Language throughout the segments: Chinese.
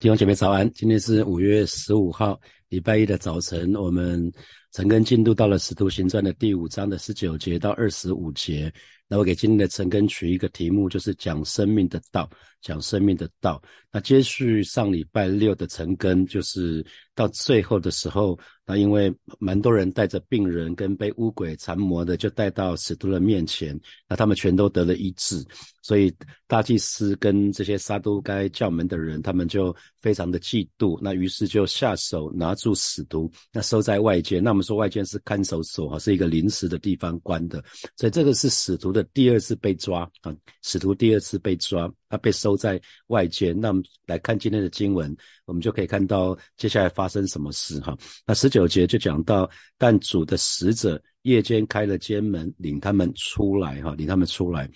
弟兄姐妹早安，今天是五月十五号，礼拜一的早晨，我们陈根进度到了《使徒行传》的第五章的十九节到二十五节。那我给今天的陈根取一个题目，就是讲生命的道，讲生命的道。那接续上礼拜六的陈根，就是到最后的时候。那因为蛮多人带着病人跟被巫鬼缠磨的，就带到使徒的面前，那他们全都得了医治，所以大祭司跟这些撒都该教门的人，他们就非常的嫉妒，那于是就下手拿住使徒，那收在外界。那么们说外间是看守所哈，是一个临时的地方关的，所以这个是使徒的第二次被抓啊，使徒第二次被抓。他被收在外间，那我们来看今天的经文，我们就可以看到接下来发生什么事哈。那十九节就讲到，但主的使者夜间开了监门，领他们出来哈，领他们出来。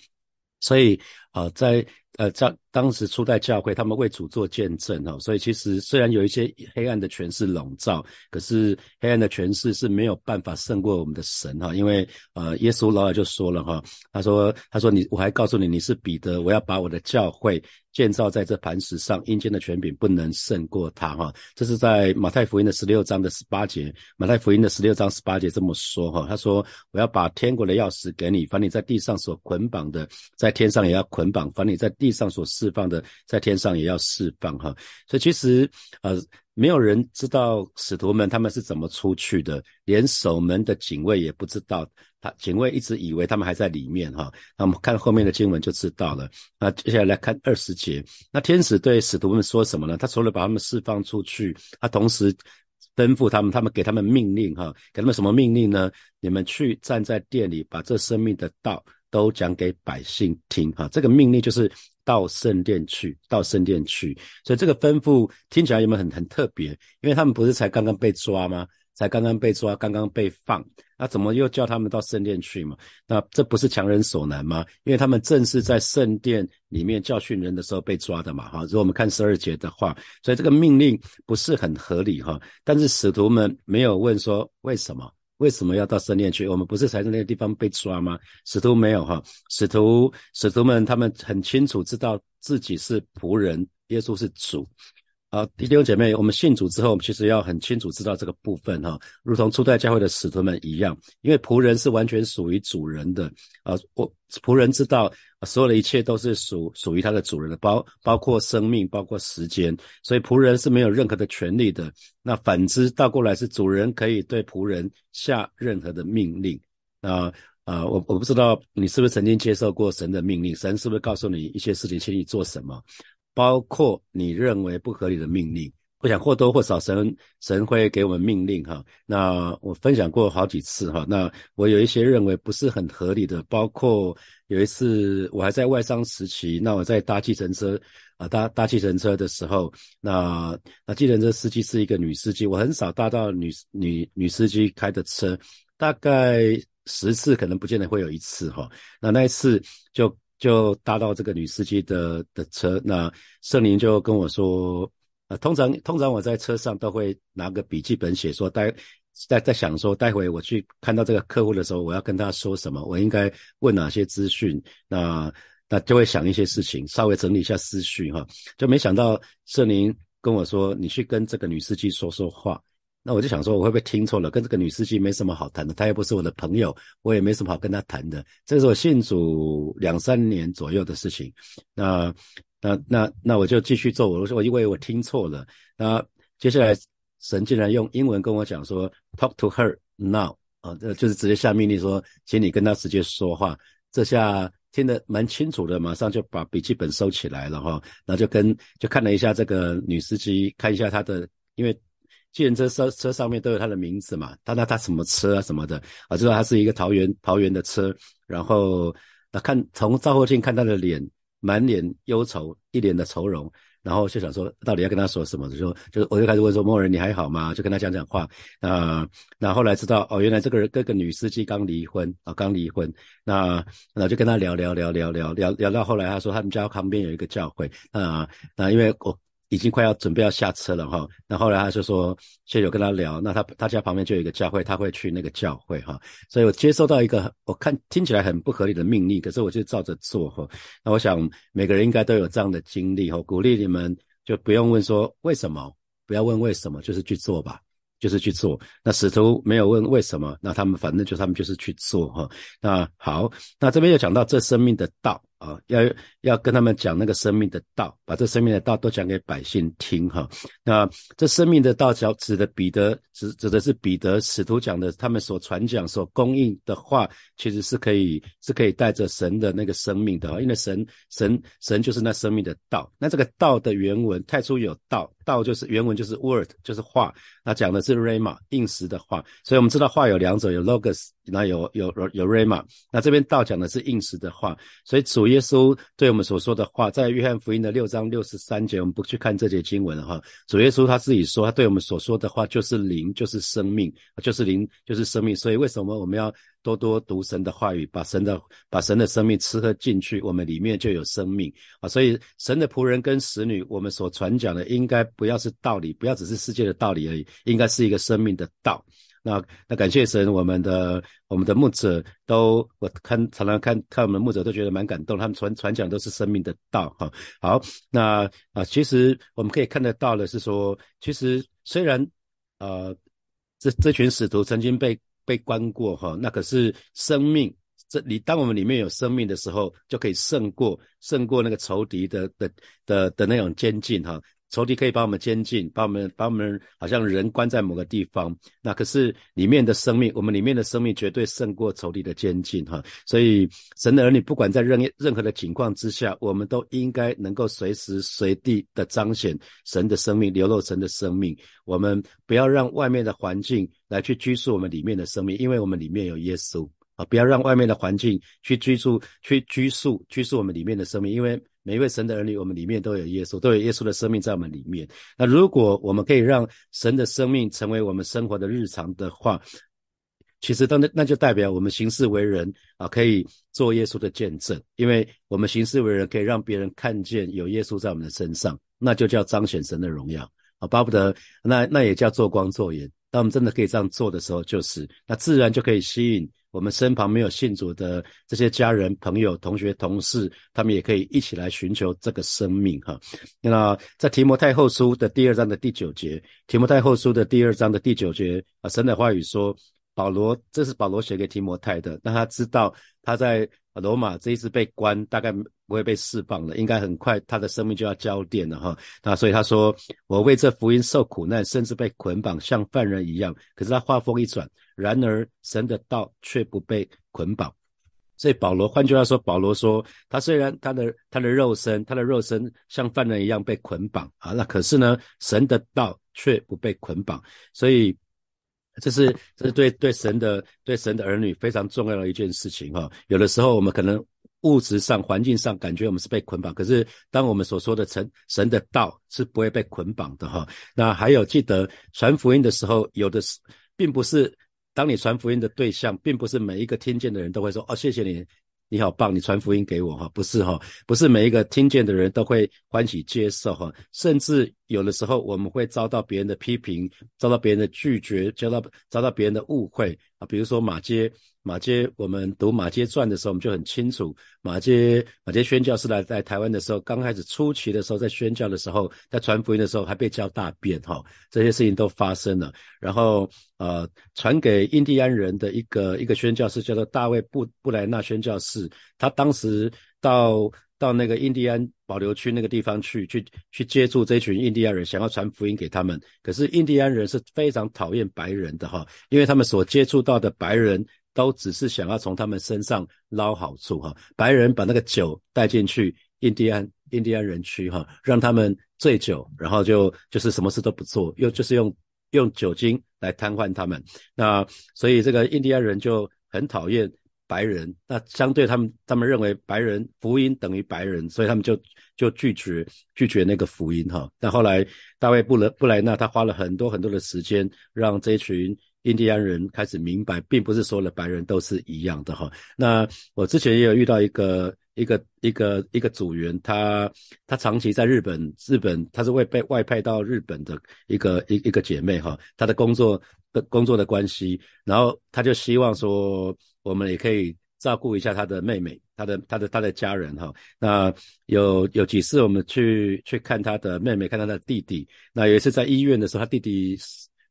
所以啊，在呃在当时初代教会，他们为主做见证哈。所以其实虽然有一些黑暗的权势笼罩，可是黑暗的权势是没有办法胜过我们的神哈。因为呃，耶稣老早就说了哈，他说他说你我还告诉你你是彼得，我要把我的教会。建造在这磐石上，阴间的权柄不能胜过他哈。这是在马太福音的十六章的十八节。马太福音的十六章十八节这么说哈，他说：“我要把天国的钥匙给你，凡你在地上所捆绑的，在天上也要捆绑；凡你在地地上所释放的，在天上也要释放。”哈，所以其实呃。没有人知道使徒们他们是怎么出去的，连守门的警卫也不知道。他警卫一直以为他们还在里面哈。那我们看后面的经文就知道了。那接下来来看二十节，那天使对使徒们说什么呢？他除了把他们释放出去，他同时吩咐他们，他们给他们命令哈，给他们什么命令呢？你们去站在店里，把这生命的道都讲给百姓听哈。这个命令就是。到圣殿去，到圣殿去，所以这个吩咐听起来有没有很很特别？因为他们不是才刚刚被抓吗？才刚刚被抓，刚刚被放，那怎么又叫他们到圣殿去嘛？那这不是强人所难吗？因为他们正是在圣殿里面教训人的时候被抓的嘛，哈。如果我们看十二节的话，所以这个命令不是很合理哈。但是使徒们没有问说为什么。为什么要到圣殿去？我们不是才在那个地方被抓吗？使徒没有哈，使徒使徒们他们很清楚知道自己是仆人，耶稣是主。啊，弟兄姐妹，我们信主之后，我们其实要很清楚知道这个部分哈，如同初代教会的使徒们一样，因为仆人是完全属于主人的啊。我仆人知道所有的一切都是属属于他的主人的，包包括生命，包括时间，所以仆人是没有任何的权利的。那反之倒过来是主人可以对仆人下任何的命令。啊啊，我我不知道你是不是曾经接受过神的命令，神是不是告诉你一些事情，请你做什么？包括你认为不合理的命令，我想或多或少神神会给我们命令哈。那我分享过好几次哈。那我有一些认为不是很合理的，包括有一次我还在外商时期，那我在搭计程车啊，搭搭计程车的时候，那那计程车司机是一个女司机，我很少搭到女女女司机开的车，大概十次可能不见得会有一次哈。那那一次就。就搭到这个女司机的的车，那圣灵就跟我说，呃，通常通常我在车上都会拿个笔记本写，说待在在想说，待会我去看到这个客户的时候，我要跟他说什么，我应该问哪些资讯，那那就会想一些事情，稍微整理一下思绪哈，就没想到圣灵跟我说，你去跟这个女司机说说话。那我就想说，我会不会听错了？跟这个女司机没什么好谈的，她又不是我的朋友，我也没什么好跟她谈的。这是我信主两三年左右的事情。那、那、那、那我就继续做。我说，我因为我听错了。那接下来神竟然用英文跟我讲说，Talk to her now 啊，这就是直接下命令说，请你跟她直接说话。这下听得蛮清楚的，马上就把笔记本收起来了哈。然后就跟就看了一下这个女司机，看一下她的，因为。计程车车车上面都有他的名字嘛，他那他什么车啊什么的啊，知道他是一个桃园桃园的车，然后那看从照后镜看他的脸，满脸忧愁，一脸的愁容，然后就想说到底要跟他说什么，就说就我就开始问说莫人你还好吗？就跟他讲讲话啊，那后来知道哦，原来这个人跟个女司机刚离婚啊，刚离婚，那那就跟他聊聊聊聊聊聊聊到后来他说他们家旁边有一个教会啊，那因为我。已经快要准备要下车了哈，那后来他就说，谢谢我跟他聊，那他他家旁边就有一个教会，他会去那个教会哈，所以我接收到一个我看听起来很不合理的命令，可是我就照着做哈。那我想每个人应该都有这样的经历哈，鼓励你们就不用问说为什么，不要问为什么，就是去做吧。就是去做，那使徒没有问为什么，那他们反正就他们就是去做哈。那好，那这边又讲到这生命的道。啊，要要跟他们讲那个生命的道，把这生命的道都讲给百姓听哈。那这生命的道讲指的彼得，指指的是彼得使徒讲的，他们所传讲、所供应的话，其实是可以是可以带着神的那个生命的哈。因为神神神就是那生命的道。那这个道的原文太初有道，道就是原文就是 word，就是话。那讲的是 rama 应时的话，所以我们知道话有两种，有 logos，那有有有 rama。那这边道讲的是应时的话，所以主主耶稣对我们所说的话，在约翰福音的六章六十三节，我们不去看这节经文哈。主耶稣他自己说，他对我们所说的话就是灵，就是生命，就是灵，就是生命。所以为什么我们要多多读神的话语，把神的把神的生命吃喝进去，我们里面就有生命啊。所以神的仆人跟使女，我们所传讲的，应该不要是道理，不要只是世界的道理而已。应该是一个生命的道，那那感谢神，我们的我们的牧者都我看常常看看我们牧者都觉得蛮感动，他们传传讲都是生命的道哈。好，那啊，其实我们可以看得到的是说，其实虽然呃这这群使徒曾经被被关过哈，那可是生命这里当我们里面有生命的时候，就可以胜过胜过那个仇敌的的的的那种监禁哈。仇敌可以把我们监禁，把我们把我们好像人关在某个地方。那可是里面的生命，我们里面的生命绝对胜过仇敌的监禁哈。所以神的儿女，不管在任任何的情况之下，我们都应该能够随时随地的彰显神的生命，流露神的生命。我们不要让外面的环境来去拘束我们里面的生命，因为我们里面有耶稣啊！不要让外面的环境去拘束、去拘束、拘束我们里面的生命，因为。每一位神的儿女，我们里面都有耶稣，都有耶稣的生命在我们里面。那如果我们可以让神的生命成为我们生活的日常的话，其实当那那就代表我们行事为人啊，可以做耶稣的见证，因为我们行事为人可以让别人看见有耶稣在我们的身上，那就叫彰显神的荣耀啊，巴不得那那也叫做光做盐。当我们真的可以这样做的时候，就是那自然就可以吸引。我们身旁没有信主的这些家人、朋友、同学、同事，他们也可以一起来寻求这个生命哈。那在提摩太后书的第二章的第九节，提摩太后书的第二章的第九节啊，神的话语说，保罗这是保罗写给提摩太的，让他知道他在。罗马这一次被关，大概不会被释放了，应该很快他的生命就要交电了哈。那所以他说：“我为这福音受苦难，甚至被捆绑，像犯人一样。”可是他话锋一转，然而神的道却不被捆绑。所以保罗，换句话说，保罗说，他虽然他的他的肉身，他的肉身像犯人一样被捆绑啊，那可是呢，神的道却不被捆绑。所以。这是这是对对神的对神的儿女非常重要的一件事情哈。有的时候我们可能物质上环境上感觉我们是被捆绑，可是当我们所说的神神的道是不会被捆绑的哈。那还有记得传福音的时候，有的是并不是当你传福音的对象，并不是每一个听见的人都会说哦谢谢你。你好棒，你传福音给我哈，不是哈，不是每一个听见的人都会欢喜接受哈，甚至有的时候我们会遭到别人的批评，遭到别人的拒绝，遭到遭到别人的误会啊，比如说马街。马街，我们读马街传的时候，我们就很清楚，马街马街宣教是来在台湾的时候，刚开始初期的时候，在宣教的时候，在传福音的时候，还被叫大便哈，这些事情都发生了。然后呃，传给印第安人的一个一个宣教士叫做大卫布布莱纳宣教士，他当时到到那个印第安保留区那个地方去去去接触这群印第安人，想要传福音给他们。可是印第安人是非常讨厌白人的哈，因为他们所接触到的白人。都只是想要从他们身上捞好处哈，白人把那个酒带进去印第安印第安人区哈，让他们醉酒，然后就就是什么事都不做，又就是用用酒精来瘫痪他们。那所以这个印第安人就很讨厌白人，那相对他们他们认为白人福音等于白人，所以他们就就拒绝拒绝那个福音哈。但后来大卫布莱布莱纳他花了很多很多的时间，让这群。印第安人开始明白，并不是所有的白人都是一样的哈。那我之前也有遇到一个一个一个一个组员，他他长期在日本，日本他是会被外派到日本的一个一一个姐妹哈。他的工作的工作的关系，然后他就希望说，我们也可以。照顾一下他的妹妹，他的他的他的家人哈。那有有几次我们去去看他的妹妹，看他的弟弟。那有一次在医院的时候，他弟弟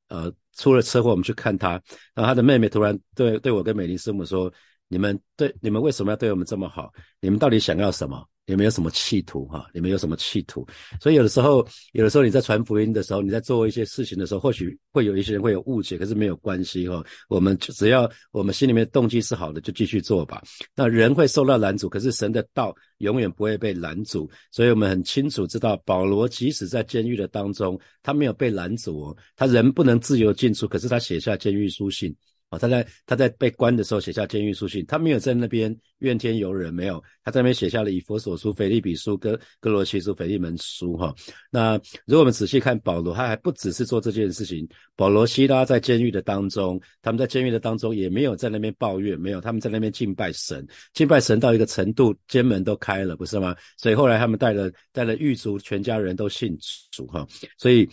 呃出了车祸，我们去看他，然后他的妹妹突然对对我跟美玲师母说：“你们对你们为什么要对我们这么好？你们到底想要什么？”你们有什么企图哈？你们有什么企图？所以有的时候，有的时候你在传福音的时候，你在做一些事情的时候，或许会有一些人会有误解，可是没有关系哈。我们只要我们心里面动机是好的，就继续做吧。那人会受到拦阻，可是神的道永远不会被拦阻。所以我们很清楚知道，保罗即使在监狱的当中，他没有被拦阻哦，他人不能自由进出，可是他写下监狱书信。他在他在被关的时候写下监狱书信，他没有在那边怨天尤人，没有，他在那边写下了以佛所书、腓利比书、哥哥罗西书、腓利门书，哈。那如果我们仔细看保罗，他还不只是做这件事情。保罗、希拉在监狱的当中，他们在监狱的当中也没有在那边抱怨，没有，他们在那边敬拜神，敬拜神到一个程度，监门都开了，不是吗？所以后来他们带了带了狱卒，全家人都信主，哈。所以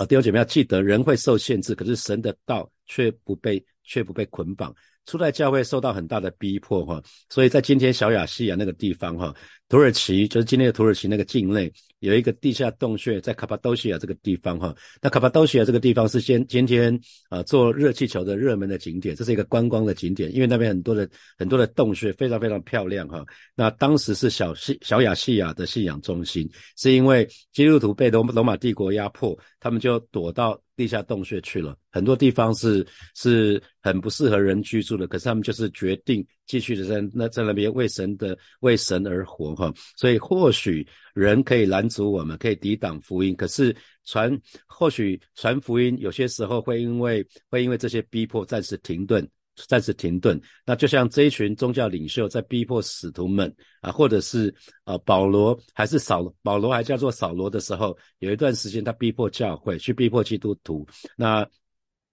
啊，弟兄姐妹要记得，人会受限制，可是神的道却不被。却不被捆绑，初代教会受到很大的逼迫哈，所以在今天小亚细亚那个地方哈，土耳其就是今天的土耳其那个境内。有一个地下洞穴在卡帕多西亚这个地方哈，那卡帕多西亚这个地方是先今天啊做热气球的热门的景点，这是一个观光的景点，因为那边很多的很多的洞穴非常非常漂亮哈。那当时是小西小亚细亚的信仰中心，是因为基督徒被罗罗马帝国压迫，他们就躲到地下洞穴去了。很多地方是是很不适合人居住的，可是他们就是决定继续的在那在那边为神的为神而活哈。所以或许。人可以拦阻我们，可以抵挡福音，可是传或许传福音有些时候会因为会因为这些逼迫暂时停顿，暂时停顿。那就像这一群宗教领袖在逼迫使徒们啊，或者是呃保罗还是扫保罗还叫做扫罗的时候，有一段时间他逼迫教会，去逼迫基督徒。那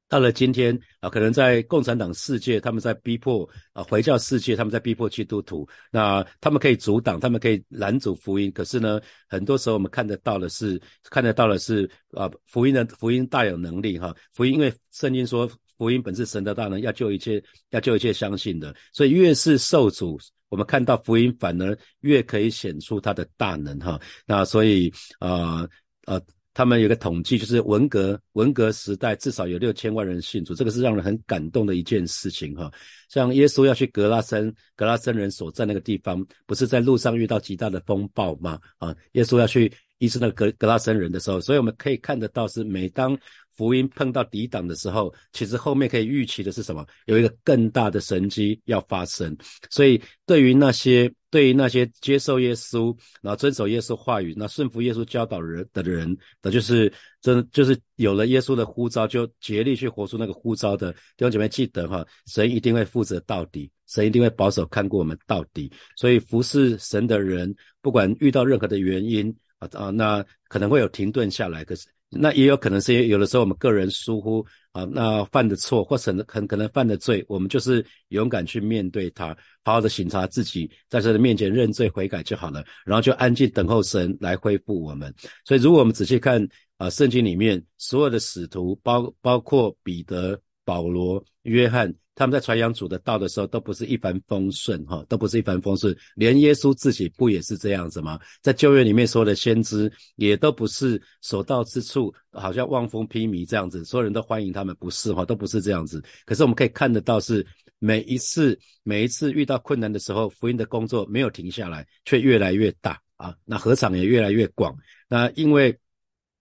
到了今天啊，可能在共产党世界，他们在逼迫啊回教世界，他们在逼迫基督徒。那他们可以阻挡，他们可以拦阻福音。可是呢，很多时候我们看得到的是，看得到的是啊，福音的福音大有能力哈。福音因为圣经说，福音本是神的大能，要救一切，要救一切相信的。所以越是受阻，我们看到福音反而越可以显出它的大能哈。那所以啊啊。他们有个统计，就是文革文革时代至少有六千万人信主，这个是让人很感动的一件事情哈。像耶稣要去格拉森，格拉森人所在那个地方，不是在路上遇到极大的风暴吗？啊，耶稣要去医治那个格格拉森人的时候，所以我们可以看得到，是每当福音碰到抵挡的时候，其实后面可以预期的是什么？有一个更大的神机要发生。所以对于那些。对于那些接受耶稣，然后遵守耶稣话语，那顺服耶稣教导人的人，那就是真就是有了耶稣的呼召，就竭力去活出那个呼召的弟兄姐妹，记得哈，神一定会负责到底，神一定会保守看过我们到底。所以服侍神的人，不管遇到任何的原因啊啊，那可能会有停顿下来，可是。那也有可能是有的时候我们个人疏忽啊，那犯的错或者很可能犯的罪，我们就是勇敢去面对他，好好的审查自己，在他的面前认罪悔改就好了，然后就安静等候神来恢复我们。所以如果我们仔细看啊，圣经里面所有的使徒，包包括彼得、保罗、约翰。他们在传扬主的道的时候，都不是一帆风顺，哈，都不是一帆风顺。连耶稣自己不也是这样子吗？在旧约里面说的先知，也都不是所到之处好像望风披靡这样子，所有人都欢迎他们，不是哈，都不是这样子。可是我们可以看得到，是每一次每一次遇到困难的时候，福音的工作没有停下来，却越来越大啊，那合场也越来越广。那因为。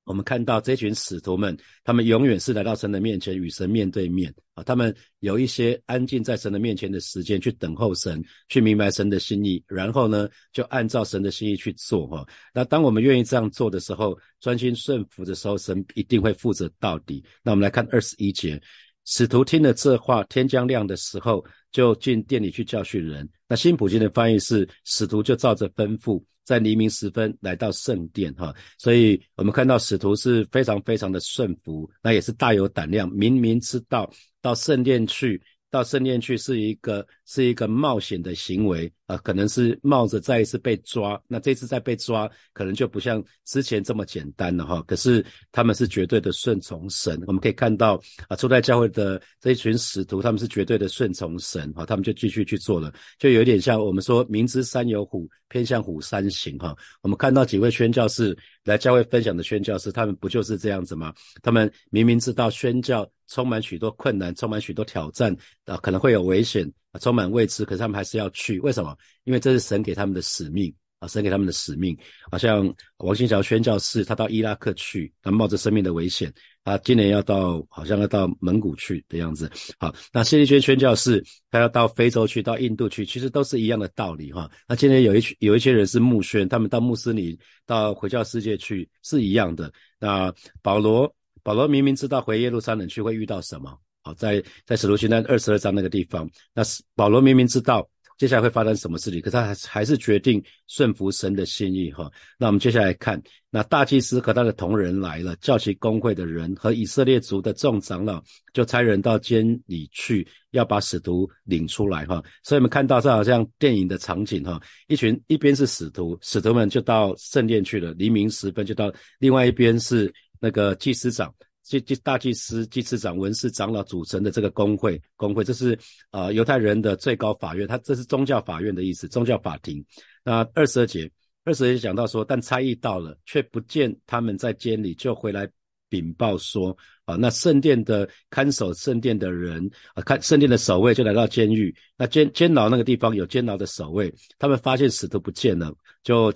我们看到这群使徒们，他们永远是来到神的面前，与神面对面啊。他们有一些安静在神的面前的时间，去等候神，去明白神的心意，然后呢，就按照神的心意去做哈。那当我们愿意这样做的时候，专心顺服的时候，神一定会负责到底。那我们来看二十一节，使徒听了这话，天将亮的时候，就进店里去教训人。那新普京的翻译是，使徒就照着吩咐。在黎明时分来到圣殿，哈，所以我们看到使徒是非常非常的顺服，那也是大有胆量，明明知道到圣殿去到圣殿去是一个是一个冒险的行为啊，可能是冒着再一次被抓，那这次再被抓，可能就不像之前这么简单了哈。可是他们是绝对的顺从神，我们可以看到啊，初代教会的这一群使徒，他们是绝对的顺从神啊，他们就继续去做了，就有点像我们说明知山有虎，偏向虎山行哈。我们看到几位宣教士来教会分享的宣教士，他们不就是这样子吗？他们明明知道宣教。充满许多困难，充满许多挑战啊，可能会有危险啊，充满未知，可是他们还是要去。为什么？因为这是神给他们的使命啊，神给他们的使命。好像王新桥宣教士，他到伊拉克去，他冒着生命的危险，他今年要到，好像要到蒙古去的样子。好，那谢立轩宣教士，他要到非洲去，到印度去，其实都是一样的道理哈。那今年有一群有一些人是穆宣，他们到穆斯林、到回教世界去是一样的。那保罗。保罗明明知道回耶路撒冷去会遇到什么，好，在在使徒行传二十二章那个地方，那是保罗明明知道接下来会发生什么事情，可他还还是决定顺服神的心意哈。那我们接下来看，那大祭司和他的同人来了，叫其公会的人和以色列族的众长老，就差人到监里去，要把使徒领出来哈。所以我们看到这好像电影的场景哈，一群一边是使徒，使徒们就到圣殿去了，黎明时分就到，另外一边是。那个祭司长、祭祭大祭司、祭司长、文士长老组成的这个工会，工会这是啊犹太人的最高法院，他这是宗教法院的意思，宗教法庭。那二十二节，二十二节讲到说，但差役到了，却不见他们在监里，就回来禀报说，啊，那圣殿的看守圣殿的人啊，看圣殿的守卫就来到监狱，那监监牢那个地方有监牢的守卫，他们发现使徒不见了，就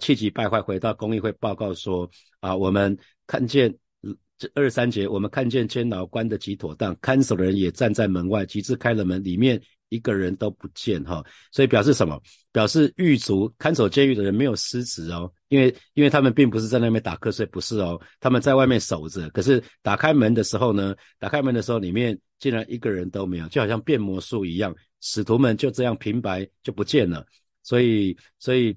气急败坏回到公议会报告说，啊，我们。看见这二三节，我们看见监牢关的极妥当，看守的人也站在门外，及至开了门，里面一个人都不见哈。所以表示什么？表示狱卒看守监狱的人没有失职哦，因为因为他们并不是在那边打瞌睡，不是哦，他们在外面守着。可是打开门的时候呢，打开门的时候，里面竟然一个人都没有，就好像变魔术一样，使徒们就这样平白就不见了。所以，所以。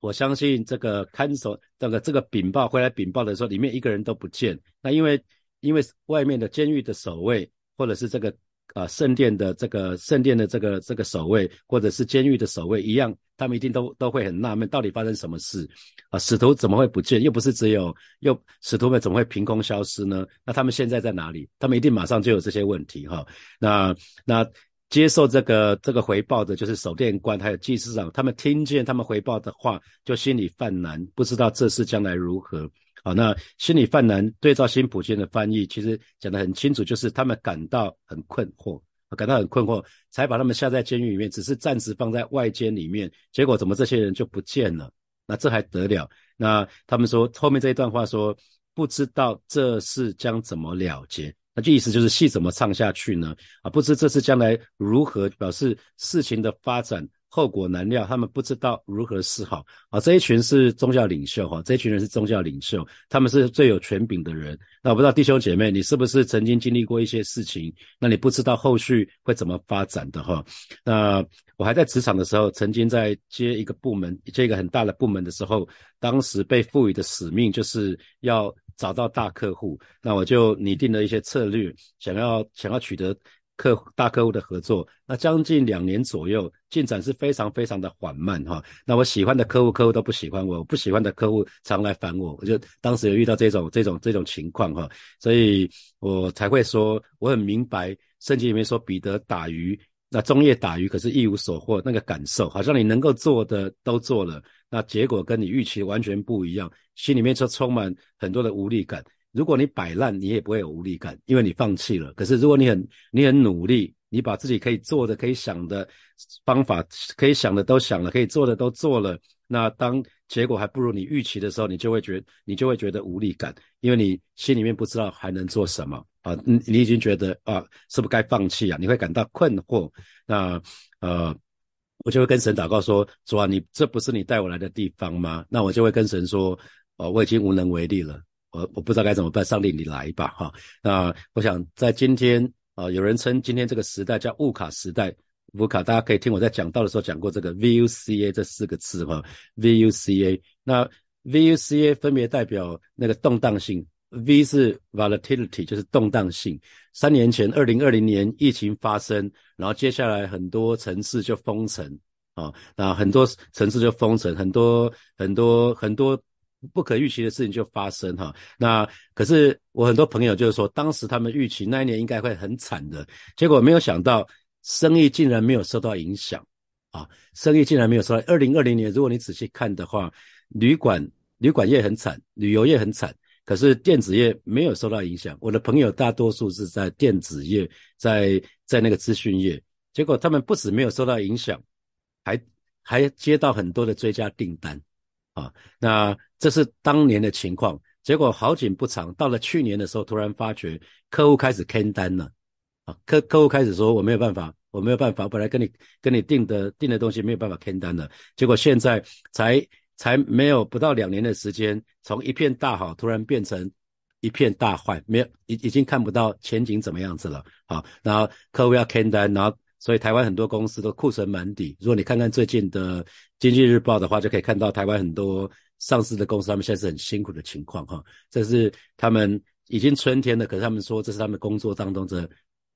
我相信这个看守，这个这个禀报回来禀报的时候，里面一个人都不见。那因为因为外面的监狱的守卫，或者是这个啊圣殿的这个圣殿的这个这个守卫，或者是监狱的守卫一样，他们一定都都会很纳闷，到底发生什么事啊？使徒怎么会不见？又不是只有又使徒们怎么会凭空消失呢？那他们现在在哪里？他们一定马上就有这些问题哈。那那。接受这个这个回报的，就是守殿官还有祭司长，他们听见他们回报的话，就心里犯难，不知道这事将来如何。好，那心里犯难，对照新普京的翻译，其实讲得很清楚，就是他们感到很困惑，感到很困惑，才把他们下在监狱里面，只是暂时放在外监里面，结果怎么这些人就不见了？那这还得了？那他们说后面这一段话说，不知道这事将怎么了结。那就意思就是戏怎么唱下去呢？啊，不知这次将来如何，表示事情的发展后果难料，他们不知道如何是好。啊，这一群是宗教领袖哈，这一群人是宗教领袖，他们是最有权柄的人。那我不知道弟兄姐妹，你是不是曾经经历过一些事情？那你不知道后续会怎么发展的哈？那我还在职场的时候，曾经在接一个部门，接一个很大的部门的时候，当时被赋予的使命就是要。找到大客户，那我就拟定了一些策略，想要想要取得客大客户的合作。那将近两年左右，进展是非常非常的缓慢哈。那我喜欢的客户，客户都不喜欢我；不喜欢的客户常来烦我。我就当时有遇到这种这种这种情况哈，所以我才会说我很明白圣经里面说彼得打鱼，那中夜打鱼可是一无所获，那个感受好像你能够做的都做了。那结果跟你预期完全不一样，心里面就充满很多的无力感。如果你摆烂，你也不会有无力感，因为你放弃了。可是如果你很你很努力，你把自己可以做的、可以想的方法、可以想的都想了，可以做的都做了，那当结果还不如你预期的时候，你就会觉你就会觉得无力感，因为你心里面不知道还能做什么啊，你你已经觉得啊，是不是该放弃啊？你会感到困惑。那呃。我就会跟神祷告说：“主啊，你这不是你带我来的地方吗？”那我就会跟神说：“哦，我已经无能为力了，我我不知道该怎么办。上帝，你来吧，哈。那我想在今天啊，有人称今天这个时代叫物卡时代，物卡大家可以听我在讲道的时候讲过这个 VUCA 这四个字哈，VUCA。那 VUCA 分别代表那个动荡性 V 是 volatility，就是动荡性。三年前，二零二零年疫情发生，然后接下来很多城市就封城啊，那很多城市就封城，很多很多很多不可预期的事情就发生哈。那可是我很多朋友就是说，当时他们预期那一年应该会很惨的，结果没有想到生意竟然没有受到影响啊，生意竟然没有受到。二零二零年，如果你仔细看的话，旅馆旅馆业很惨，旅游业很惨。可是电子业没有受到影响，我的朋友大多数是在电子业，在在那个资讯业，结果他们不止没有受到影响，还还接到很多的追加订单，啊，那这是当年的情况。结果好景不长，到了去年的时候，突然发觉客户开始坑单了，啊，客客户开始说我没有办法，我没有办法，本来跟你跟你订的订的东西没有办法坑单了，结果现在才。才没有不到两年的时间，从一片大好突然变成一片大坏，没有已已经看不到前景怎么样子了。好，然后客户要开单，然后所以台湾很多公司都库存满底。如果你看看最近的经济日报的话，就可以看到台湾很多上市的公司，他们现在是很辛苦的情况哈。这是他们已经春天了，可是他们说这是他们工作当中的。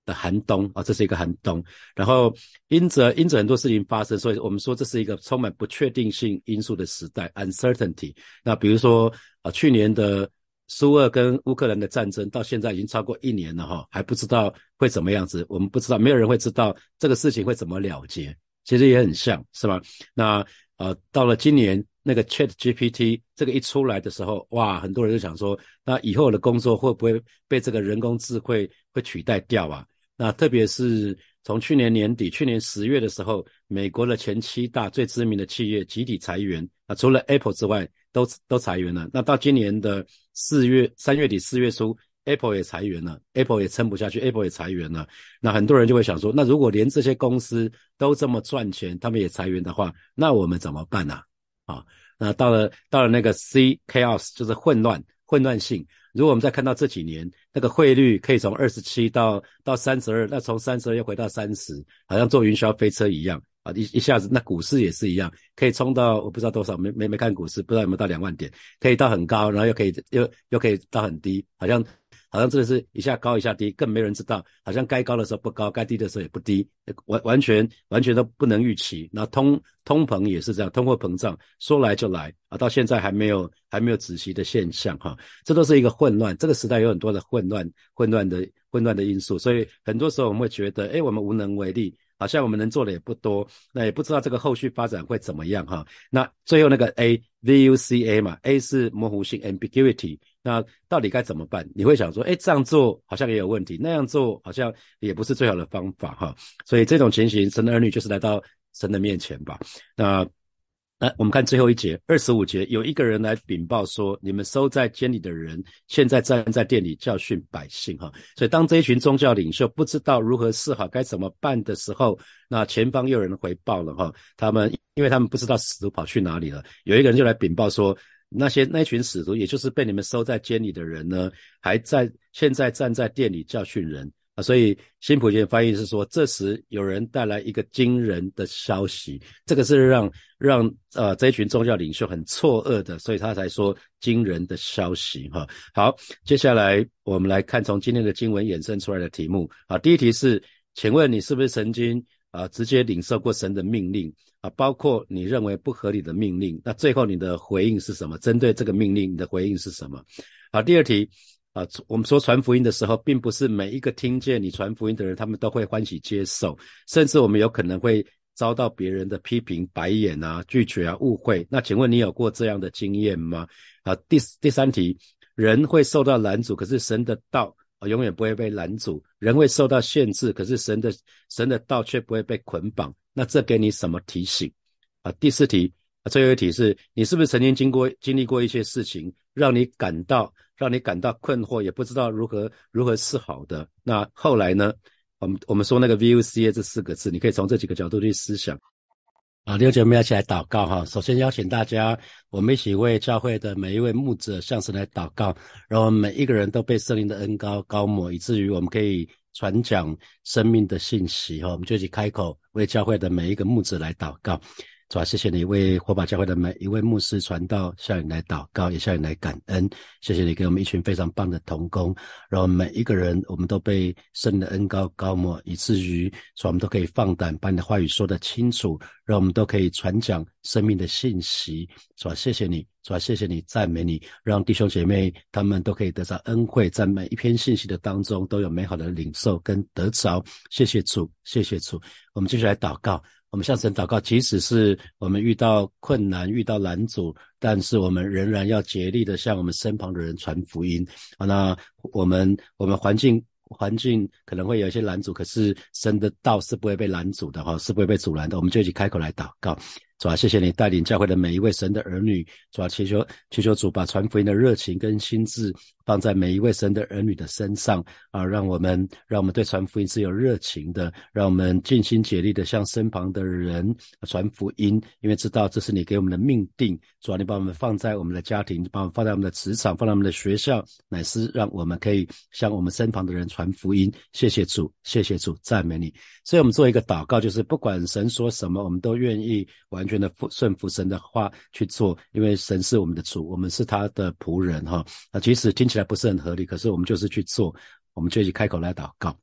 的寒冬啊，这是一个寒冬。然后因着因着很多事情发生，所以我们说这是一个充满不确定性因素的时代 （uncertainty）。那比如说啊，去年的苏俄跟乌克兰的战争到现在已经超过一年了哈，还不知道会怎么样子。我们不知道，没有人会知道这个事情会怎么了结。其实也很像是吧？那呃，到了今年那个 Chat GPT 这个一出来的时候，哇，很多人就想说，那以后的工作会不会被这个人工智慧会取代掉啊？那特别是从去年年底、去年十月的时候，美国的前七大最知名的企业集体裁员啊，除了 Apple 之外，都都裁员了。那到今年的四月、三月底、四月初，Apple 也裁员了，Apple 也撑不下去，Apple 也裁员了。那很多人就会想说，那如果连这些公司都这么赚钱，他们也裁员的话，那我们怎么办呢？啊，那到了到了那个 C chaos，就是混乱、混乱性。如果我们再看到这几年那个汇率可以从二十七到到三十二，那从三十二又回到三十，好像坐云霄飞车一样啊！一一下子，那股市也是一样，可以冲到我不知道多少，没没没看股市，不知道有没有到两万点，可以到很高，然后又可以又又可以到很低，好像。好像真的是一下高一下低，更没人知道。好像该高的时候不高，该低的时候也不低，完完全完全都不能预期。那通通膨也是这样，通货膨胀说来就来啊，到现在还没有还没有止息的现象哈。这都是一个混乱，这个时代有很多的混乱、混乱的混乱的因素，所以很多时候我们会觉得，哎，我们无能为力。好像我们能做的也不多，那也不知道这个后续发展会怎么样哈。那最后那个 A V U C A 嘛，A 是模糊性 ambiguity，那到底该怎么办？你会想说，哎，这样做好像也有问题，那样做好像也不是最好的方法哈。所以这种情形，神的儿女就是来到神的面前吧。那。来，我们看最后一节，二十五节，有一个人来禀报说，你们收在监里的人，现在站在店里教训百姓，哈。所以当这一群宗教领袖不知道如何是好，该怎么办的时候，那前方又有人回报了，哈。他们因为他们不知道使徒跑去哪里了，有一个人就来禀报说，那些那群使徒，也就是被你们收在监里的人呢，还在现在站在店里教训人。啊，所以新普贤翻译是说，这时有人带来一个惊人的消息，这个是让让呃这一群宗教领袖很错愕的，所以他才说惊人的消息哈。好，接下来我们来看从今天的经文衍生出来的题目啊。第一题是，请问你是不是曾经啊直接领受过神的命令啊？包括你认为不合理的命令，那最后你的回应是什么？针对这个命令，你的回应是什么？好，第二题。啊，我们说传福音的时候，并不是每一个听见你传福音的人，他们都会欢喜接受，甚至我们有可能会遭到别人的批评、白眼啊、拒绝啊、误会。那请问你有过这样的经验吗？啊，第第三题，人会受到拦阻，可是神的道啊永远不会被拦阻；人会受到限制，可是神的神的道却不会被捆绑。那这给你什么提醒？啊，第四题，最后一题是你是不是曾经经过经历过一些事情，让你感到？让你感到困惑，也不知道如何如何是好的。那后来呢？我们我们说那个 VUCA 这四个字，你可以从这几个角度去思想。啊，六姐妹一起来祷告哈。首先邀请大家，我们一起为教会的每一位牧者向神来祷告，然后每一个人都被圣灵的恩高高抹，以至于我们可以传讲生命的信息哈。我们就一起开口为教会的每一个牧者来祷告。主啊，谢谢你为火把教会的每一位牧师传道，向你来祷告，也向你来感恩。谢谢你给我们一群非常棒的同工，让我们每一个人我们都被圣的恩高高抹，以至于说我们都可以放胆把你的话语说得清楚，让我们都可以传讲生命的信息。主啊，谢谢你，主啊，谢谢你，赞美你，让弟兄姐妹他们都可以得到恩惠，在每一篇信息的当中都有美好的领受跟得着。谢谢主，谢谢主。我们继续来祷告。我们向神祷告，即使是我们遇到困难、遇到拦阻，但是我们仍然要竭力的向我们身旁的人传福音。啊，那我们我们环境环境可能会有一些拦阻，可是神的道是不会被拦阻的哈，是不会被阻拦的。我们就一起开口来祷告。主啊，谢谢你带领教会的每一位神的儿女。主啊，祈求祈求主把传福音的热情跟心智放在每一位神的儿女的身上啊，让我们让我们对传福音是有热情的，让我们尽心竭力的向身旁的人传福音，因为知道这是你给我们的命定。主啊，你把我们放在我们的家庭，把我们放在我们的职场，放在我们的学校，乃是让我们可以向我们身旁的人传福音。谢谢主，谢谢主，赞美你。所以我们做一个祷告，就是不管神说什么，我们都愿意完全。顺服神的话去做，因为神是我们的主，我们是他的仆人哈。那即使听起来不是很合理，可是我们就是去做，我们就去开口来祷告。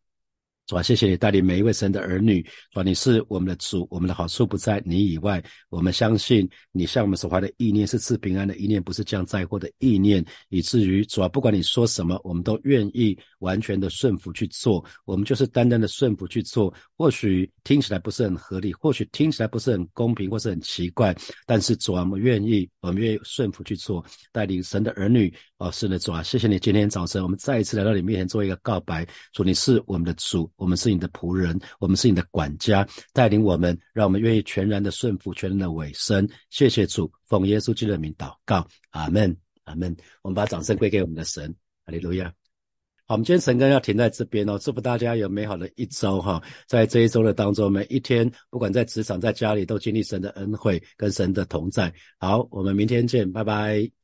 主啊，谢谢你带领每一位神的儿女。主啊，你是我们的主，我们的好处不在你以外。我们相信你向我们所怀的意念是赐平安的意念，不是降灾祸的意念。以至于主啊，不管你说什么，我们都愿意完全的顺服去做。我们就是单单的顺服去做。或许听起来不是很合理，或许听起来不是很公平，或是很奇怪。但是主啊，我们愿意，我们愿意顺服去做，带领神的儿女。哦，是的，主啊，谢谢你今天早晨，我们再一次来到你面前做一个告白。主，你是我们的主。我们是你的仆人，我们是你的管家，带领我们，让我们愿意全然的顺服，全然的委身。谢谢主，奉耶稣基督的名祷告，阿门，阿门。我们把掌声归给我们的神，哈利路亚。好，我们今天神根要停在这边哦，祝福大家有美好的一周哈。在这一周的当中，每一天，不管在职场、在家里，都经历神的恩惠跟神的同在。好，我们明天见，拜拜。